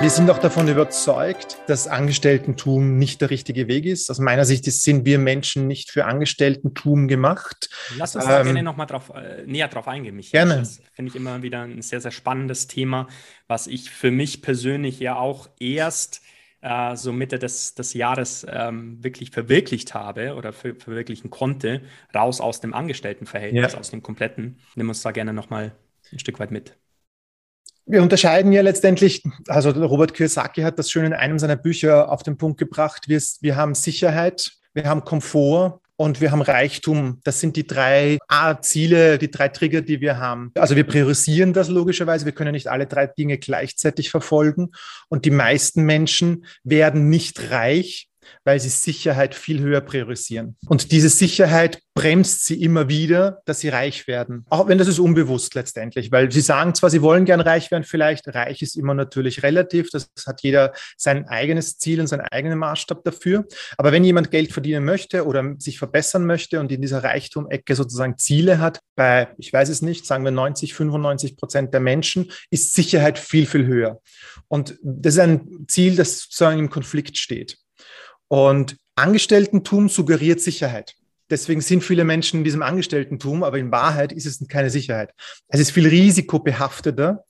Wir sind auch davon überzeugt, dass Angestellten-Tum nicht der richtige Weg ist. Aus meiner Sicht sind wir Menschen nicht für Angestellten-Tum gemacht. Lass uns da ähm, gerne nochmal drauf, äh, näher drauf eingehen, Michael. Gerne. Das finde ich immer wieder ein sehr, sehr spannendes Thema, was ich für mich persönlich ja auch erst äh, so Mitte des, des Jahres ähm, wirklich verwirklicht habe oder ver verwirklichen konnte, raus aus dem Angestelltenverhältnis, ja. aus dem kompletten. Nimm uns da gerne nochmal ein Stück weit mit wir unterscheiden ja letztendlich, also Robert Kiyosaki hat das schön in einem seiner Bücher auf den Punkt gebracht, wir, wir haben Sicherheit, wir haben Komfort und wir haben Reichtum. Das sind die drei A Ziele, die drei Trigger, die wir haben. Also wir priorisieren das logischerweise. Wir können nicht alle drei Dinge gleichzeitig verfolgen. Und die meisten Menschen werden nicht reich, weil sie Sicherheit viel höher priorisieren. Und diese Sicherheit bremst sie immer wieder, dass sie reich werden. Auch wenn das ist unbewusst letztendlich, weil sie sagen zwar, sie wollen gern reich werden, vielleicht reich ist immer natürlich relativ. Das hat jeder sein eigenes Ziel und seinen eigenen Maßstab dafür. Aber wenn jemand Geld verdienen möchte oder sich verbessern möchte und in dieser Reichtum-Ecke sozusagen Ziele hat, bei, ich weiß es nicht, sagen wir 90, 95 Prozent der Menschen, ist Sicherheit viel, viel höher. Und das ist ein Ziel, das sozusagen im Konflikt steht. Und Angestelltentum suggeriert Sicherheit. Deswegen sind viele Menschen in diesem Angestelltentum, aber in Wahrheit ist es keine Sicherheit. Es ist viel risikobehafteter.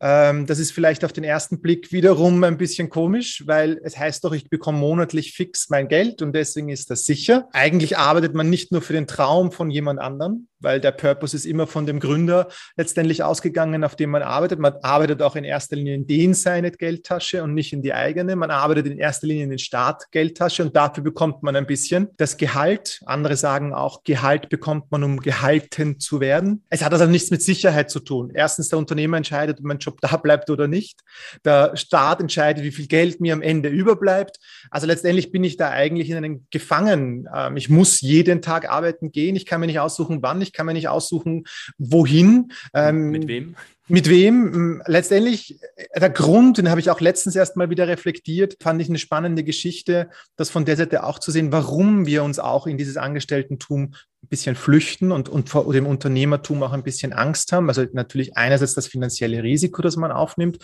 Ähm, das ist vielleicht auf den ersten Blick wiederum ein bisschen komisch, weil es heißt doch, ich bekomme monatlich fix mein Geld und deswegen ist das sicher. Eigentlich arbeitet man nicht nur für den Traum von jemand anderem, weil der Purpose ist immer von dem Gründer letztendlich ausgegangen, auf dem man arbeitet. Man arbeitet auch in erster Linie in den seine Geldtasche und nicht in die eigene. Man arbeitet in erster Linie in den Staat Geldtasche und dafür bekommt man ein bisschen das Gehalt. Andere sagen auch, Gehalt bekommt man, um gehalten zu werden. Es hat also nichts mit Sicherheit zu tun. Erstens, der Unternehmer entscheidet, ob mein Job da bleibt oder nicht. Der Staat entscheidet, wie viel Geld mir am Ende überbleibt. Also letztendlich bin ich da eigentlich in einem Gefangen. Ähm, ich muss jeden Tag arbeiten gehen. Ich kann mir nicht aussuchen, wann ich ich kann mir nicht aussuchen, wohin. Ähm, mit wem? Mit wem? Hm, letztendlich, äh, der Grund, den habe ich auch letztens erst mal wieder reflektiert, fand ich eine spannende Geschichte, das von der Seite auch zu sehen, warum wir uns auch in dieses Angestelltentum ein bisschen flüchten und, und vor dem Unternehmertum auch ein bisschen Angst haben. Also natürlich einerseits das finanzielle Risiko, das man aufnimmt.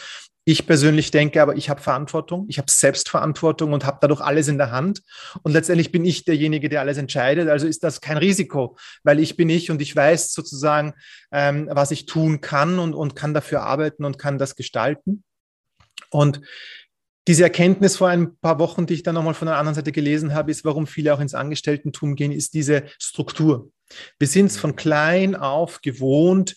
Ich persönlich denke aber, ich habe Verantwortung, ich habe Selbstverantwortung und habe dadurch alles in der Hand. Und letztendlich bin ich derjenige, der alles entscheidet. Also ist das kein Risiko, weil ich bin ich und ich weiß sozusagen, ähm, was ich tun kann und, und kann dafür arbeiten und kann das gestalten. Und diese Erkenntnis vor ein paar Wochen, die ich dann nochmal von der anderen Seite gelesen habe, ist, warum viele auch ins Angestelltentum gehen, ist diese Struktur. Wir sind es von klein auf gewohnt,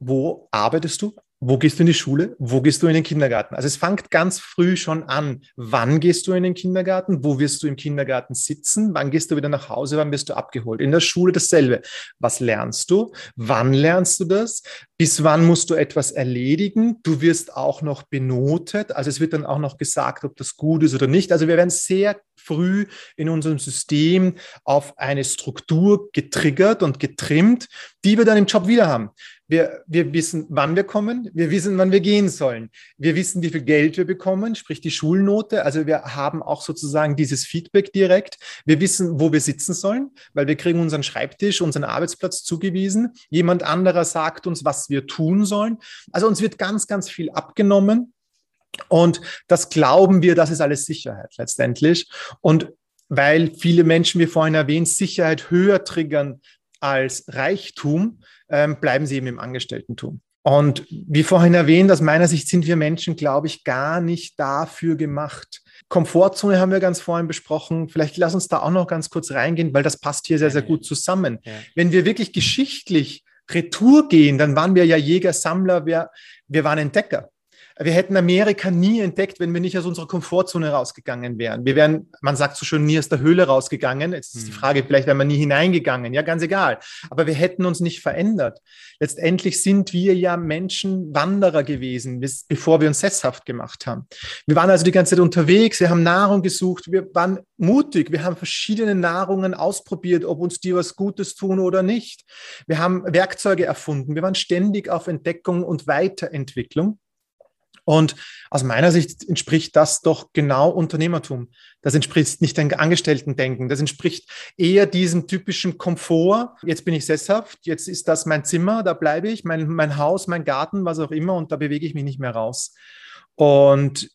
wo arbeitest du? Wo gehst du in die Schule? Wo gehst du in den Kindergarten? Also es fängt ganz früh schon an. Wann gehst du in den Kindergarten? Wo wirst du im Kindergarten sitzen? Wann gehst du wieder nach Hause? Wann wirst du abgeholt? In der Schule dasselbe. Was lernst du? Wann lernst du das? Bis wann musst du etwas erledigen? Du wirst auch noch benotet. Also es wird dann auch noch gesagt, ob das gut ist oder nicht. Also wir werden sehr früh in unserem System auf eine Struktur getriggert und getrimmt, die wir dann im Job wieder haben. Wir, wir wissen, wann wir kommen, wir wissen, wann wir gehen sollen. Wir wissen, wie viel Geld wir bekommen, sprich die Schulnote. Also wir haben auch sozusagen dieses Feedback direkt. Wir wissen, wo wir sitzen sollen, weil wir kriegen unseren Schreibtisch, unseren Arbeitsplatz zugewiesen. Jemand anderer sagt uns, was wir tun sollen. Also uns wird ganz, ganz viel abgenommen. Und das glauben wir, das ist alles Sicherheit letztendlich. Und weil viele Menschen, wie vorhin erwähnt, Sicherheit höher triggern als Reichtum, ähm, bleiben sie eben im Angestelltentum. Und wie vorhin erwähnt, aus meiner Sicht sind wir Menschen, glaube ich, gar nicht dafür gemacht. Komfortzone haben wir ganz vorhin besprochen. Vielleicht lass uns da auch noch ganz kurz reingehen, weil das passt hier sehr, sehr gut zusammen. Ja. Wenn wir wirklich geschichtlich Retour gehen, dann waren wir ja Jäger, Sammler, wir, wir waren Entdecker. Wir hätten Amerika nie entdeckt, wenn wir nicht aus unserer Komfortzone rausgegangen wären. Wir wären, man sagt so schön, nie aus der Höhle rausgegangen. Jetzt ist die hm. Frage, vielleicht wären wir nie hineingegangen. Ja, ganz egal. Aber wir hätten uns nicht verändert. Letztendlich sind wir ja Menschen Wanderer gewesen, bevor wir uns sesshaft gemacht haben. Wir waren also die ganze Zeit unterwegs. Wir haben Nahrung gesucht. Wir waren mutig. Wir haben verschiedene Nahrungen ausprobiert, ob uns die was Gutes tun oder nicht. Wir haben Werkzeuge erfunden. Wir waren ständig auf Entdeckung und Weiterentwicklung. Und aus meiner Sicht entspricht das doch genau Unternehmertum. Das entspricht nicht dem Angestellten-Denken. Das entspricht eher diesem typischen Komfort. Jetzt bin ich sesshaft, jetzt ist das mein Zimmer, da bleibe ich, mein, mein Haus, mein Garten, was auch immer, und da bewege ich mich nicht mehr raus. Und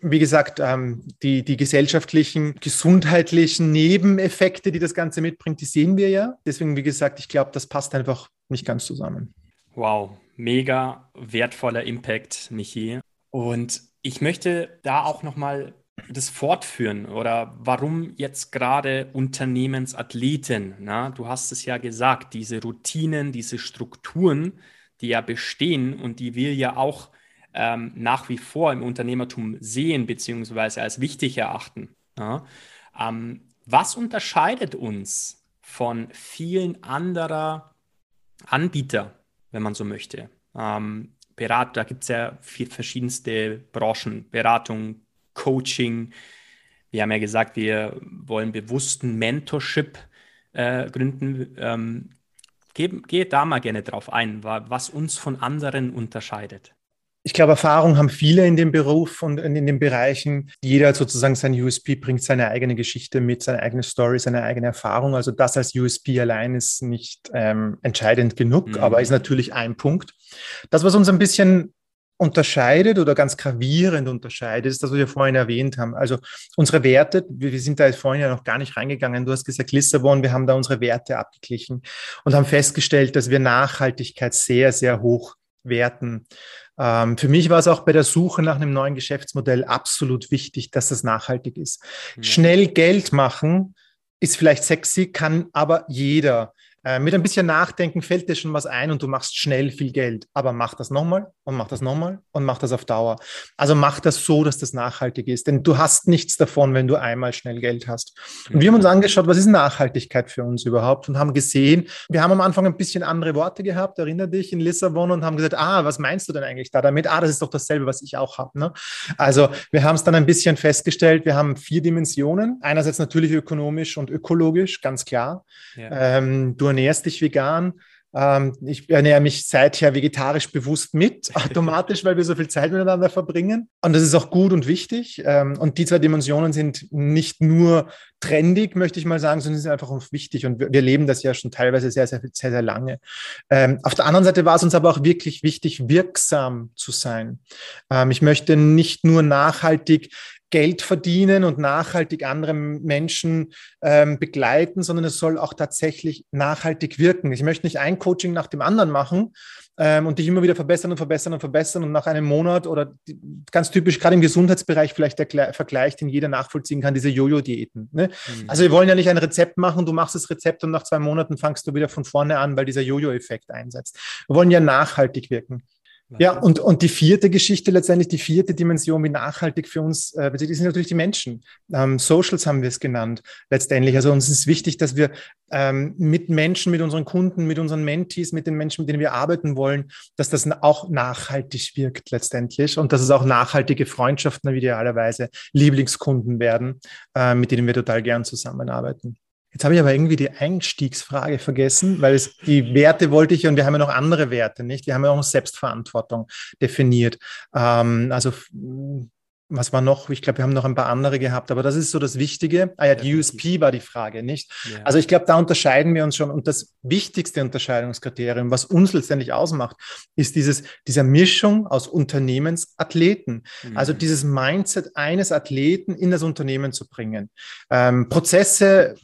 wie gesagt, ähm, die, die gesellschaftlichen, gesundheitlichen Nebeneffekte, die das Ganze mitbringt, die sehen wir ja. Deswegen, wie gesagt, ich glaube, das passt einfach nicht ganz zusammen. Wow, mega wertvoller Impact, Michi. Und ich möchte da auch nochmal das fortführen oder warum jetzt gerade Unternehmensathleten? Na? Du hast es ja gesagt, diese Routinen, diese Strukturen, die ja bestehen und die wir ja auch ähm, nach wie vor im Unternehmertum sehen beziehungsweise als wichtig erachten. Ja? Ähm, was unterscheidet uns von vielen anderen Anbietern, wenn man so möchte? Ähm, Berat, da gibt es ja verschiedenste Branchen, Beratung, Coaching. Wir haben ja gesagt, wir wollen bewussten Mentorship äh, gründen. Ähm, geh, geh da mal gerne drauf ein, was uns von anderen unterscheidet. Ich glaube, Erfahrung haben viele in dem Beruf und in den Bereichen. Jeder hat sozusagen sein USP, bringt seine eigene Geschichte mit, seine eigene Story, seine eigene Erfahrung. Also das als USP allein ist nicht ähm, entscheidend genug, mhm. aber ist natürlich ein Punkt. Das, was uns ein bisschen unterscheidet oder ganz gravierend unterscheidet, ist das, was wir vorhin erwähnt haben. Also unsere Werte, wir sind da jetzt vorhin ja noch gar nicht reingegangen. Du hast gesagt, Lissabon, wir haben da unsere Werte abgeglichen und haben festgestellt, dass wir Nachhaltigkeit sehr, sehr hoch werten. Ähm, für mich war es auch bei der Suche nach einem neuen Geschäftsmodell absolut wichtig, dass das nachhaltig ist. Ja. Schnell Geld machen ist vielleicht sexy, kann aber jeder. Äh, mit ein bisschen Nachdenken fällt dir schon was ein und du machst schnell viel Geld. Aber mach das nochmal und mach das nochmal und mach das auf Dauer. Also mach das so, dass das nachhaltig ist. Denn du hast nichts davon, wenn du einmal schnell Geld hast. Und wir haben uns angeschaut, was ist Nachhaltigkeit für uns überhaupt und haben gesehen, wir haben am Anfang ein bisschen andere Worte gehabt, erinnere dich, in Lissabon und haben gesagt, ah, was meinst du denn eigentlich da damit? Ah, das ist doch dasselbe, was ich auch habe. Ne? Also wir haben es dann ein bisschen festgestellt, wir haben vier Dimensionen. Einerseits natürlich ökonomisch und ökologisch, ganz klar. Ja. Ähm, du ernährst dich vegan. Ähm, ich ernähre mich seither vegetarisch bewusst mit, automatisch, weil wir so viel Zeit miteinander verbringen. Und das ist auch gut und wichtig. Ähm, und die zwei Dimensionen sind nicht nur trendig, möchte ich mal sagen, sondern sind einfach auch wichtig. Und wir, wir leben das ja schon teilweise sehr, sehr, sehr, sehr lange. Ähm, auf der anderen Seite war es uns aber auch wirklich wichtig, wirksam zu sein. Ähm, ich möchte nicht nur nachhaltig Geld verdienen und nachhaltig andere Menschen ähm, begleiten, sondern es soll auch tatsächlich nachhaltig wirken. Ich möchte nicht ein Coaching nach dem anderen machen ähm, und dich immer wieder verbessern und verbessern und verbessern und nach einem Monat oder die, ganz typisch gerade im Gesundheitsbereich vielleicht der Vergleich, den jeder nachvollziehen kann, diese Jojo-Diäten. Ne? Mhm. Also wir wollen ja nicht ein Rezept machen, du machst das Rezept und nach zwei Monaten fangst du wieder von vorne an, weil dieser Jojo-Effekt einsetzt. Wir wollen ja nachhaltig wirken. Ja, und, und die vierte Geschichte, letztendlich die vierte Dimension, wie nachhaltig für uns, äh, sind natürlich die Menschen. Ähm, Socials haben wir es genannt, letztendlich. Also uns ist wichtig, dass wir ähm, mit Menschen, mit unseren Kunden, mit unseren Mentees, mit den Menschen, mit denen wir arbeiten wollen, dass das auch nachhaltig wirkt letztendlich und dass es auch nachhaltige Freundschaften idealerweise Lieblingskunden werden, äh, mit denen wir total gern zusammenarbeiten. Jetzt habe ich aber irgendwie die Einstiegsfrage vergessen, weil es die Werte wollte ich und wir haben ja noch andere Werte, nicht? Wir haben ja auch Selbstverantwortung definiert. Ähm, also was war noch? Ich glaube, wir haben noch ein paar andere gehabt, aber das ist so das Wichtige. Ah ja, die USP war die Frage, nicht? Ja. Also ich glaube, da unterscheiden wir uns schon. Und das wichtigste Unterscheidungskriterium, was uns letztendlich ausmacht, ist dieses, dieser Mischung aus Unternehmensathleten. Mhm. Also dieses Mindset eines Athleten in das Unternehmen zu bringen. Ähm, Prozesse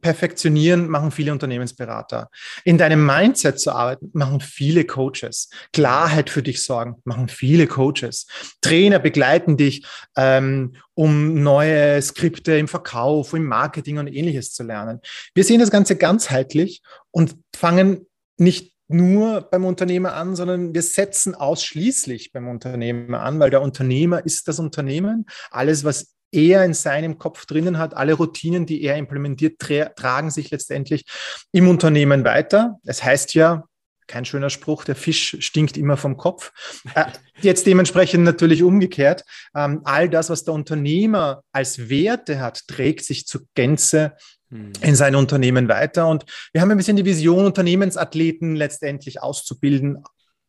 perfektionieren, machen viele Unternehmensberater. In deinem Mindset zu arbeiten, machen viele Coaches. Klarheit für dich sorgen, machen viele Coaches. Trainer begleiten dich, ähm, um neue Skripte im Verkauf, im Marketing und ähnliches zu lernen. Wir sehen das Ganze ganzheitlich und fangen nicht nur beim Unternehmer an, sondern wir setzen ausschließlich beim Unternehmer an, weil der Unternehmer ist das Unternehmen. Alles, was er in seinem Kopf drinnen hat. Alle Routinen, die er implementiert, tra tragen sich letztendlich im Unternehmen weiter. Es heißt ja, kein schöner Spruch, der Fisch stinkt immer vom Kopf. Äh, jetzt dementsprechend natürlich umgekehrt. Ähm, all das, was der Unternehmer als Werte hat, trägt sich zur Gänze hm. in sein Unternehmen weiter. Und wir haben ein bisschen die Vision, Unternehmensathleten letztendlich auszubilden,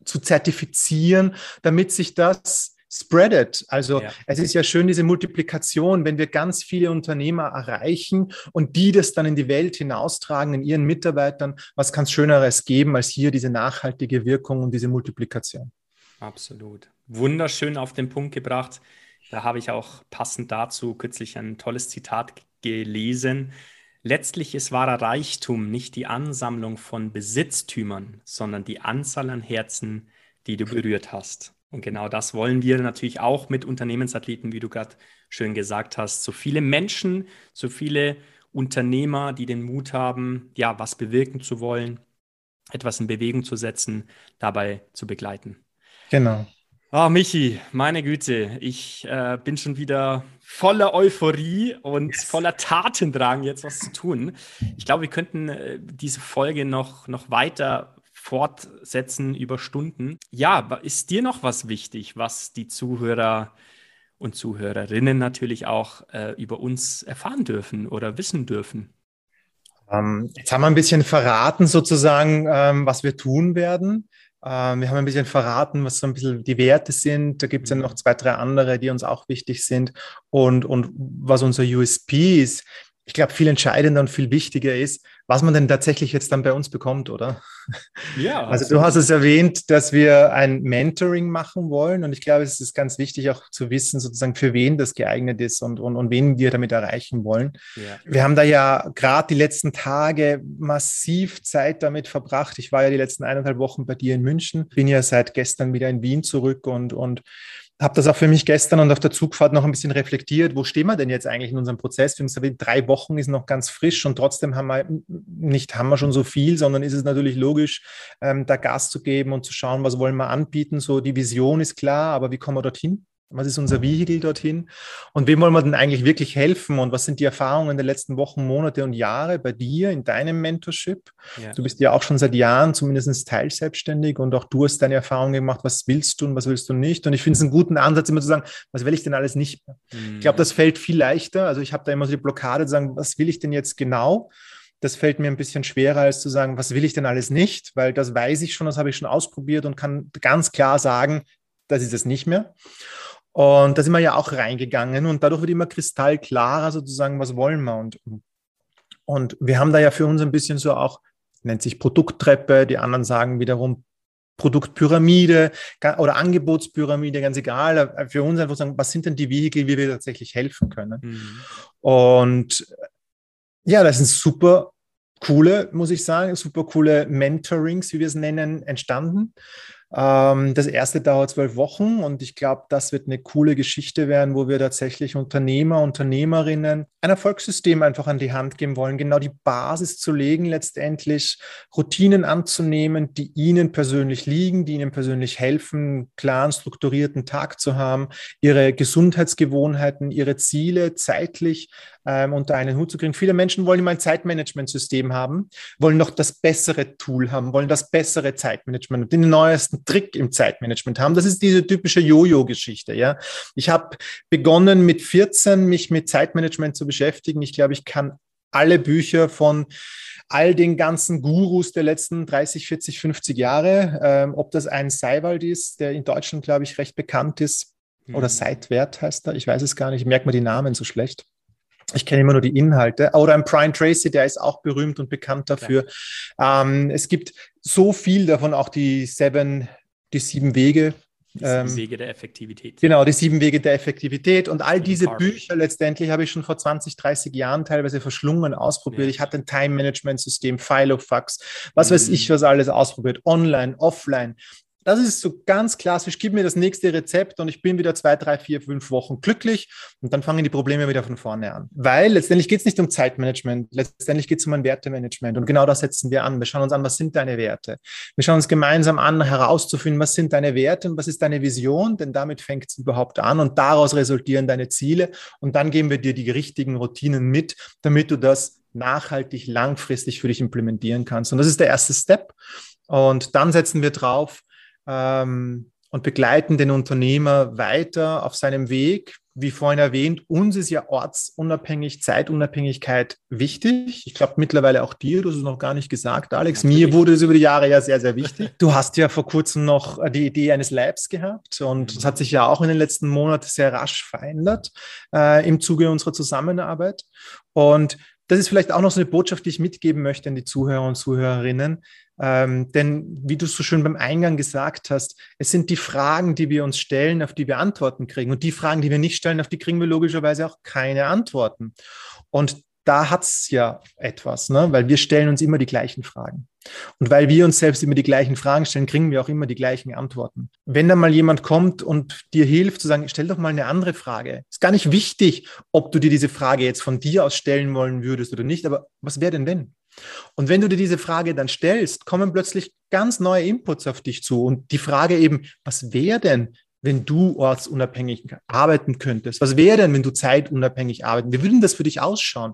zu zertifizieren, damit sich das spread it. Also ja. es ist ja schön, diese Multiplikation, wenn wir ganz viele Unternehmer erreichen und die das dann in die Welt hinaustragen, in ihren Mitarbeitern, was kann es Schöneres geben als hier diese nachhaltige Wirkung und diese Multiplikation? Absolut. wunderschön auf den Punkt gebracht. Da habe ich auch passend dazu kürzlich ein tolles Zitat gelesen. Letztlich ist wahrer Reichtum nicht die Ansammlung von Besitztümern, sondern die Anzahl an Herzen, die du berührt hast. Und genau das wollen wir natürlich auch mit Unternehmensathleten, wie du gerade schön gesagt hast. So viele Menschen, so viele Unternehmer, die den Mut haben, ja, was bewirken zu wollen, etwas in Bewegung zu setzen, dabei zu begleiten. Genau. Ah, oh, Michi, meine Güte, ich äh, bin schon wieder voller Euphorie und yes. voller Tatendrang, jetzt was zu tun. Ich glaube, wir könnten äh, diese Folge noch, noch weiter fortsetzen über Stunden. Ja, ist dir noch was wichtig, was die Zuhörer und Zuhörerinnen natürlich auch äh, über uns erfahren dürfen oder wissen dürfen? Ähm, jetzt haben wir ein bisschen verraten, sozusagen, ähm, was wir tun werden. Ähm, wir haben ein bisschen verraten, was so ein bisschen die Werte sind. Da gibt es ja noch mhm. zwei, drei andere, die uns auch wichtig sind. Und, und was unser USP ist, ich glaube, viel entscheidender und viel wichtiger ist, was man denn tatsächlich jetzt dann bei uns bekommt, oder? Ja. Also du hast es erwähnt, dass wir ein Mentoring machen wollen und ich glaube, es ist ganz wichtig auch zu wissen, sozusagen für wen das geeignet ist und, und, und wen wir damit erreichen wollen. Ja. Wir haben da ja gerade die letzten Tage massiv Zeit damit verbracht. Ich war ja die letzten eineinhalb Wochen bei dir in München, bin ja seit gestern wieder in Wien zurück und, und habe das auch für mich gestern und auf der Zugfahrt noch ein bisschen reflektiert. Wo stehen wir denn jetzt eigentlich in unserem Prozess? Für uns drei Wochen ist noch ganz frisch und trotzdem haben wir nicht haben wir schon so viel, sondern ist es natürlich logisch, ähm, da Gas zu geben und zu schauen, was wollen wir anbieten. So die Vision ist klar, aber wie kommen wir dorthin? Was ist unser Vehikel dorthin? Und wem wollen wir denn eigentlich wirklich helfen? Und was sind die Erfahrungen der letzten Wochen, Monate und Jahre bei dir in deinem Mentorship? Ja. Du bist ja auch schon seit Jahren zumindest teilselbstständig und auch du hast deine Erfahrungen gemacht. Was willst du und was willst du nicht? Und ich finde es einen guten Ansatz, immer zu sagen, was will ich denn alles nicht mehr? Mhm. Ich glaube, das fällt viel leichter. Also ich habe da immer so die Blockade zu sagen, was will ich denn jetzt genau? Das fällt mir ein bisschen schwerer, als zu sagen, was will ich denn alles nicht? Weil das weiß ich schon, das habe ich schon ausprobiert und kann ganz klar sagen, das ist es nicht mehr. Und da sind wir ja auch reingegangen und dadurch wird immer kristallklarer sozusagen, was wollen wir. Und, und wir haben da ja für uns ein bisschen so auch, nennt sich Produkttreppe, die anderen sagen wiederum Produktpyramide oder Angebotspyramide, ganz egal. Für uns einfach sagen, was sind denn die Vehikel, wie wir tatsächlich helfen können. Mhm. Und ja, das sind super coole, muss ich sagen, super coole Mentorings, wie wir es nennen, entstanden. Ähm, das erste dauert zwölf Wochen und ich glaube, das wird eine coole Geschichte werden, wo wir tatsächlich Unternehmer, Unternehmerinnen ein Erfolgssystem einfach an die Hand geben wollen, genau die Basis zu legen, letztendlich Routinen anzunehmen, die ihnen persönlich liegen, die ihnen persönlich helfen, klaren, strukturierten Tag zu haben, ihre Gesundheitsgewohnheiten, ihre Ziele zeitlich ähm, unter einen Hut zu kriegen. Viele Menschen wollen immer ein Zeitmanagementsystem haben, wollen noch das bessere Tool haben, wollen das bessere Zeitmanagement, den neuesten Trick im Zeitmanagement haben. Das ist diese typische Jojo-Geschichte. Ja, ich habe begonnen mit 14 mich mit Zeitmanagement zu beschäftigen. Ich glaube, ich kann alle Bücher von all den ganzen Gurus der letzten 30, 40, 50 Jahre, ähm, ob das ein Seiwald ist, der in Deutschland, glaube ich, recht bekannt ist, mhm. oder Seitwert heißt er, ich weiß es gar nicht, ich merke mir die Namen so schlecht. Ich kenne immer nur die Inhalte. Oder ein Brian Tracy, der ist auch berühmt und bekannt dafür. Ja. Ähm, es gibt so viel davon, auch die Seven, die sieben Wege. Die sieben ähm, Wege der Effektivität. Genau, die sieben Wege der Effektivität. Und all diese Bücher letztendlich habe ich schon vor 20, 30 Jahren teilweise verschlungen, ausprobiert. Ja. Ich hatte ein Time-Management-System, Filofax, was mhm. weiß ich, was alles ausprobiert, online, offline. Das ist so ganz klassisch, gib mir das nächste Rezept und ich bin wieder zwei, drei, vier, fünf Wochen glücklich und dann fangen die Probleme wieder von vorne an. Weil letztendlich geht es nicht um Zeitmanagement, letztendlich geht es um ein Wertemanagement und genau das setzen wir an. Wir schauen uns an, was sind deine Werte. Wir schauen uns gemeinsam an, herauszufinden, was sind deine Werte und was ist deine Vision, denn damit fängt es überhaupt an und daraus resultieren deine Ziele und dann geben wir dir die richtigen Routinen mit, damit du das nachhaltig, langfristig für dich implementieren kannst. Und das ist der erste Step. Und dann setzen wir drauf, ähm, und begleiten den Unternehmer weiter auf seinem Weg. Wie vorhin erwähnt, uns ist ja ortsunabhängig, Zeitunabhängigkeit wichtig. Ich glaube mittlerweile auch dir, du hast es noch gar nicht gesagt, Alex. Natürlich. Mir wurde es über die Jahre ja sehr, sehr wichtig. Du hast ja vor kurzem noch die Idee eines Labs gehabt und das hat sich ja auch in den letzten Monaten sehr rasch verändert äh, im Zuge unserer Zusammenarbeit. Und das ist vielleicht auch noch so eine Botschaft, die ich mitgeben möchte an die Zuhörer und Zuhörerinnen. Ähm, denn wie du so schön beim Eingang gesagt hast, es sind die Fragen, die wir uns stellen, auf die wir Antworten kriegen. Und die Fragen, die wir nicht stellen, auf die kriegen wir logischerweise auch keine Antworten. Und da hat es ja etwas, ne? weil wir stellen uns immer die gleichen Fragen. Und weil wir uns selbst immer die gleichen Fragen stellen, kriegen wir auch immer die gleichen Antworten. Wenn da mal jemand kommt und dir hilft zu sagen, stell doch mal eine andere Frage. Ist gar nicht wichtig, ob du dir diese Frage jetzt von dir aus stellen wollen würdest oder nicht, aber was wäre denn wenn? Und wenn du dir diese Frage dann stellst, kommen plötzlich ganz neue Inputs auf dich zu. Und die Frage eben, was wäre denn, wenn du ortsunabhängig arbeiten könntest? Was wäre denn, wenn du zeitunabhängig arbeiten? Wie würde das für dich ausschauen?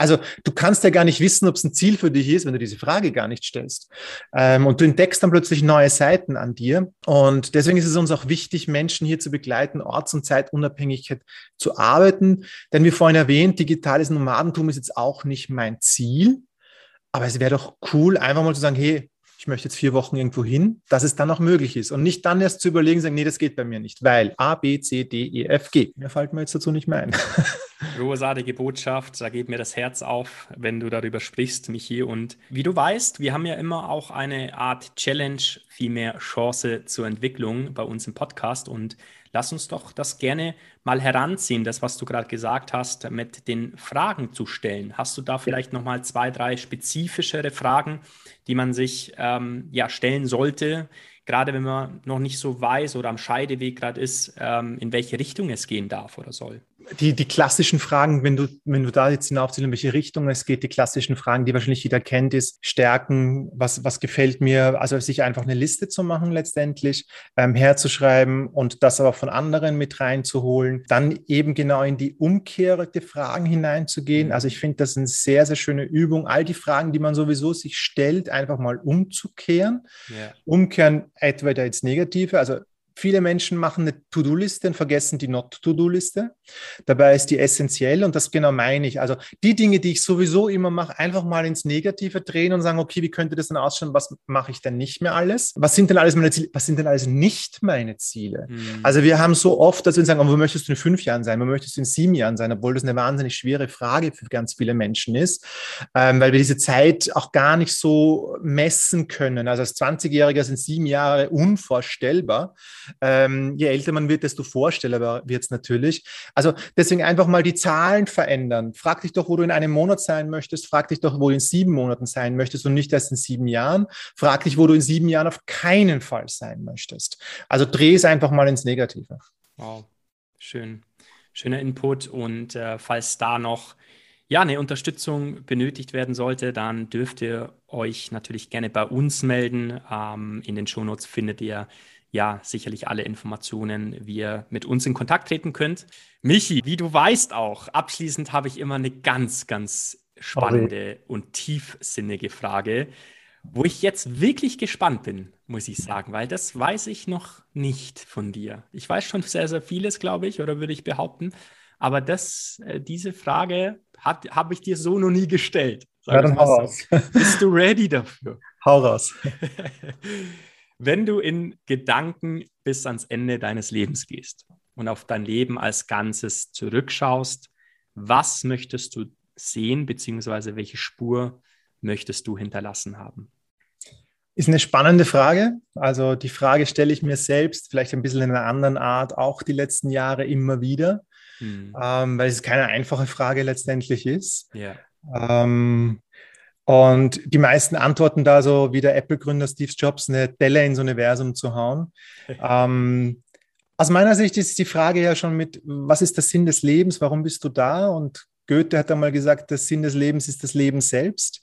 Also du kannst ja gar nicht wissen, ob es ein Ziel für dich ist, wenn du diese Frage gar nicht stellst. Ähm, und du entdeckst dann plötzlich neue Seiten an dir. Und deswegen ist es uns auch wichtig, Menschen hier zu begleiten, Orts- und Zeitunabhängigkeit zu arbeiten. Denn wie vorhin erwähnt, digitales Nomadentum ist jetzt auch nicht mein Ziel. Aber es wäre doch cool, einfach mal zu sagen, hey, ich möchte jetzt vier Wochen irgendwo hin, dass es dann auch möglich ist. Und nicht dann erst zu überlegen, sagen, nee, das geht bei mir nicht, weil A, B, C, D, E, F, G. Mir fällt mir jetzt dazu nicht mehr ein. Großartige Botschaft, da geht mir das Herz auf, wenn du darüber sprichst, Michi. Und wie du weißt, wir haben ja immer auch eine Art Challenge, vielmehr Chance zur Entwicklung bei uns im Podcast. Und lass uns doch das gerne mal heranziehen, das, was du gerade gesagt hast, mit den Fragen zu stellen. Hast du da vielleicht noch mal zwei, drei spezifischere Fragen, die man sich ähm, ja stellen sollte, gerade wenn man noch nicht so weiß oder am Scheideweg gerade ist, ähm, in welche Richtung es gehen darf oder soll? Die, die klassischen Fragen, wenn du, wenn du da jetzt hinaufziehst, in welche Richtung es geht, die klassischen Fragen, die wahrscheinlich jeder kennt, ist Stärken, was, was gefällt mir, also sich einfach eine Liste zu machen letztendlich, ähm, herzuschreiben und das aber von anderen mit reinzuholen, dann eben genau in die umkehrte Fragen hineinzugehen. Mhm. Also ich finde das eine sehr, sehr schöne Übung, all die Fragen, die man sowieso sich stellt, einfach mal umzukehren. Yeah. Umkehren entweder ins Negative, also Viele Menschen machen eine To-Do-Liste und vergessen die Not-To-Do-Liste. Dabei ist die essentiell und das genau meine ich. Also die Dinge, die ich sowieso immer mache, einfach mal ins Negative drehen und sagen, okay, wie könnte das denn ausschauen? Was mache ich denn nicht mehr alles? Was sind denn alles meine Ziele? Was sind denn alles nicht meine Ziele? Mhm. Also wir haben so oft, dass wir sagen, wo möchtest du in fünf Jahren sein? Wo möchtest du in sieben Jahren sein? Obwohl das eine wahnsinnig schwere Frage für ganz viele Menschen ist, ähm, weil wir diese Zeit auch gar nicht so messen können. Also als 20-Jähriger sind sieben Jahre unvorstellbar. Ähm, je älter man wird, desto vorstellbar wird es natürlich. Also deswegen einfach mal die Zahlen verändern. Frag dich doch, wo du in einem Monat sein möchtest. Frag dich doch, wo du in sieben Monaten sein möchtest und nicht erst in sieben Jahren. Frag dich, wo du in sieben Jahren auf keinen Fall sein möchtest. Also dreh es einfach mal ins Negative. Wow, schön. Schöner Input. Und äh, falls da noch ja, eine Unterstützung benötigt werden sollte, dann dürft ihr euch natürlich gerne bei uns melden. Ähm, in den Shownotes findet ihr ja sicherlich alle Informationen, wie ihr mit uns in Kontakt treten könnt. Michi, wie du weißt auch, abschließend habe ich immer eine ganz, ganz spannende okay. und tiefsinnige Frage, wo ich jetzt wirklich gespannt bin, muss ich sagen, weil das weiß ich noch nicht von dir. Ich weiß schon sehr, sehr vieles, glaube ich, oder würde ich behaupten. Aber das, äh, diese Frage habe ich dir so noch nie gestellt. Ja, dann hau raus. Bist du ready dafür? Hau raus. Wenn du in Gedanken bis ans Ende deines Lebens gehst und auf dein Leben als Ganzes zurückschaust, was möchtest du sehen, beziehungsweise welche Spur möchtest du hinterlassen haben? Ist eine spannende Frage. Also die Frage stelle ich mir selbst, vielleicht ein bisschen in einer anderen Art, auch die letzten Jahre immer wieder, hm. ähm, weil es keine einfache Frage letztendlich ist. Ja. Ähm, und die meisten antworten da so wie der Apple-Gründer Steve Jobs, eine Delle ins Universum zu hauen. ähm, aus meiner Sicht ist die Frage ja schon mit, was ist der Sinn des Lebens? Warum bist du da? Und Goethe hat einmal gesagt, der Sinn des Lebens ist das Leben selbst.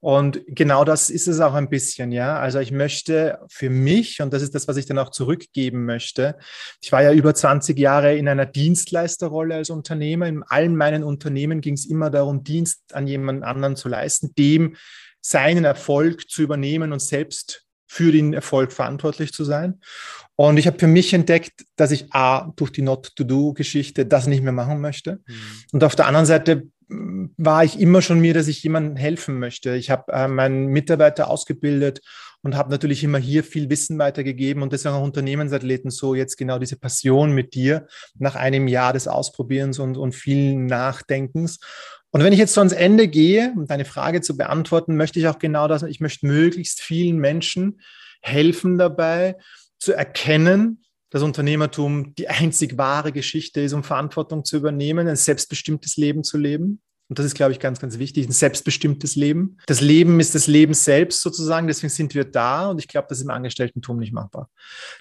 Und genau das ist es auch ein bisschen, ja. Also ich möchte für mich, und das ist das, was ich dann auch zurückgeben möchte, ich war ja über 20 Jahre in einer Dienstleisterrolle als Unternehmer. In allen meinen Unternehmen ging es immer darum, Dienst an jemand anderen zu leisten, dem seinen Erfolg zu übernehmen und selbst für den Erfolg verantwortlich zu sein. Und ich habe für mich entdeckt, dass ich A, durch die Not-to-Do-Geschichte das nicht mehr machen möchte. Mhm. Und auf der anderen Seite war ich immer schon mir, dass ich jemandem helfen möchte. Ich habe äh, meinen Mitarbeiter ausgebildet und habe natürlich immer hier viel Wissen weitergegeben und deswegen auch Unternehmensathleten so jetzt genau diese Passion mit dir nach einem Jahr des Ausprobierens und, und vielen Nachdenkens. Und wenn ich jetzt so ans Ende gehe, um deine Frage zu beantworten, möchte ich auch genau das, ich möchte möglichst vielen Menschen helfen dabei zu erkennen, dass Unternehmertum die einzig wahre Geschichte ist, um Verantwortung zu übernehmen, ein selbstbestimmtes Leben zu leben. Und das ist, glaube ich, ganz, ganz wichtig, ein selbstbestimmtes Leben. Das Leben ist das Leben selbst sozusagen, deswegen sind wir da und ich glaube, das ist im Angestellten-Tum nicht machbar.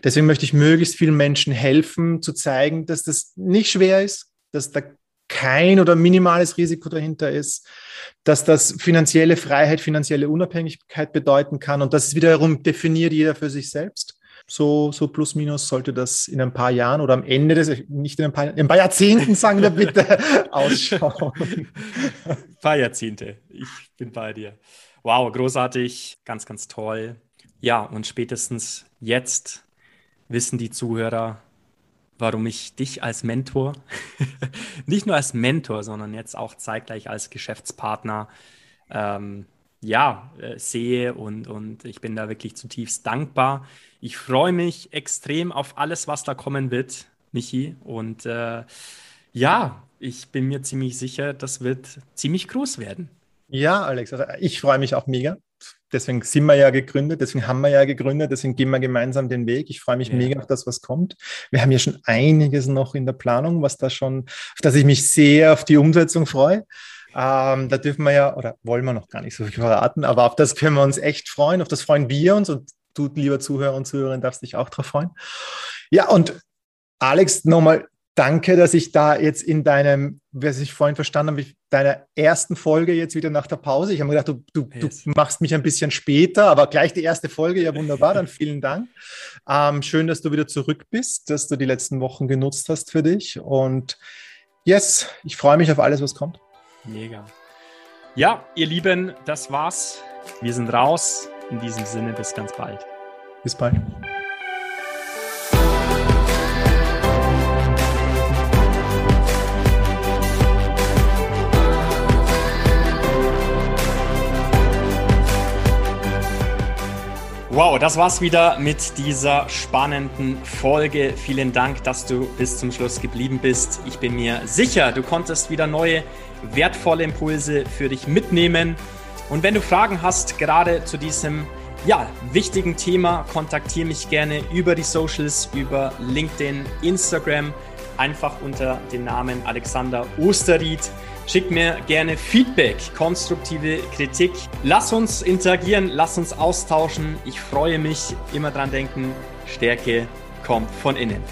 Deswegen möchte ich möglichst vielen Menschen helfen, zu zeigen, dass das nicht schwer ist, dass da kein oder minimales Risiko dahinter ist, dass das finanzielle Freiheit, finanzielle Unabhängigkeit bedeuten kann und das wiederum definiert jeder für sich selbst. So, so plus minus sollte das in ein paar Jahren oder am Ende des, nicht in ein paar, in ein paar Jahrzehnten, sagen wir bitte, ausschauen. Ein paar Jahrzehnte. Ich bin bei dir. Wow, großartig, ganz, ganz toll. Ja, und spätestens jetzt wissen die Zuhörer, warum ich dich als Mentor, nicht nur als Mentor, sondern jetzt auch zeitgleich als Geschäftspartner, ähm, ja, äh, sehe und, und ich bin da wirklich zutiefst dankbar. Ich freue mich extrem auf alles, was da kommen wird, Michi. Und äh, ja, ich bin mir ziemlich sicher, das wird ziemlich groß werden. Ja, Alex, also ich freue mich auch mega deswegen sind wir ja gegründet, deswegen haben wir ja gegründet, deswegen gehen wir gemeinsam den Weg. Ich freue mich ja. mega auf das, was kommt. Wir haben ja schon einiges noch in der Planung, was da schon, auf das ich mich sehr auf die Umsetzung freue. Ähm, da dürfen wir ja, oder wollen wir noch gar nicht so viel verraten, aber auf das können wir uns echt freuen, auf das freuen wir uns und du, lieber Zuhörer und Zuhörerin, darfst dich auch darauf freuen. Ja, und Alex, nochmal danke, dass ich da jetzt in deinem, was ich vorhin verstanden habe, deiner ersten Folge jetzt wieder nach der Pause. Ich habe mir gedacht, du, du, yes. du, machst mich ein bisschen später, aber gleich die erste Folge, ja wunderbar, dann vielen Dank. Ähm, schön, dass du wieder zurück bist, dass du die letzten Wochen genutzt hast für dich und yes, ich freue mich auf alles, was kommt. Mega. Ja, ihr Lieben, das war's. Wir sind raus. In diesem Sinne, bis ganz bald. Bis bald. Wow, das war's wieder mit dieser spannenden Folge. Vielen Dank, dass du bis zum Schluss geblieben bist. Ich bin mir sicher, du konntest wieder neue, wertvolle Impulse für dich mitnehmen. Und wenn du Fragen hast, gerade zu diesem ja, wichtigen Thema, kontaktiere mich gerne über die Socials, über LinkedIn, Instagram, einfach unter dem Namen Alexander Osterried. Schick mir gerne Feedback, konstruktive Kritik. Lass uns interagieren, lass uns austauschen. Ich freue mich. Immer dran denken, Stärke kommt von innen.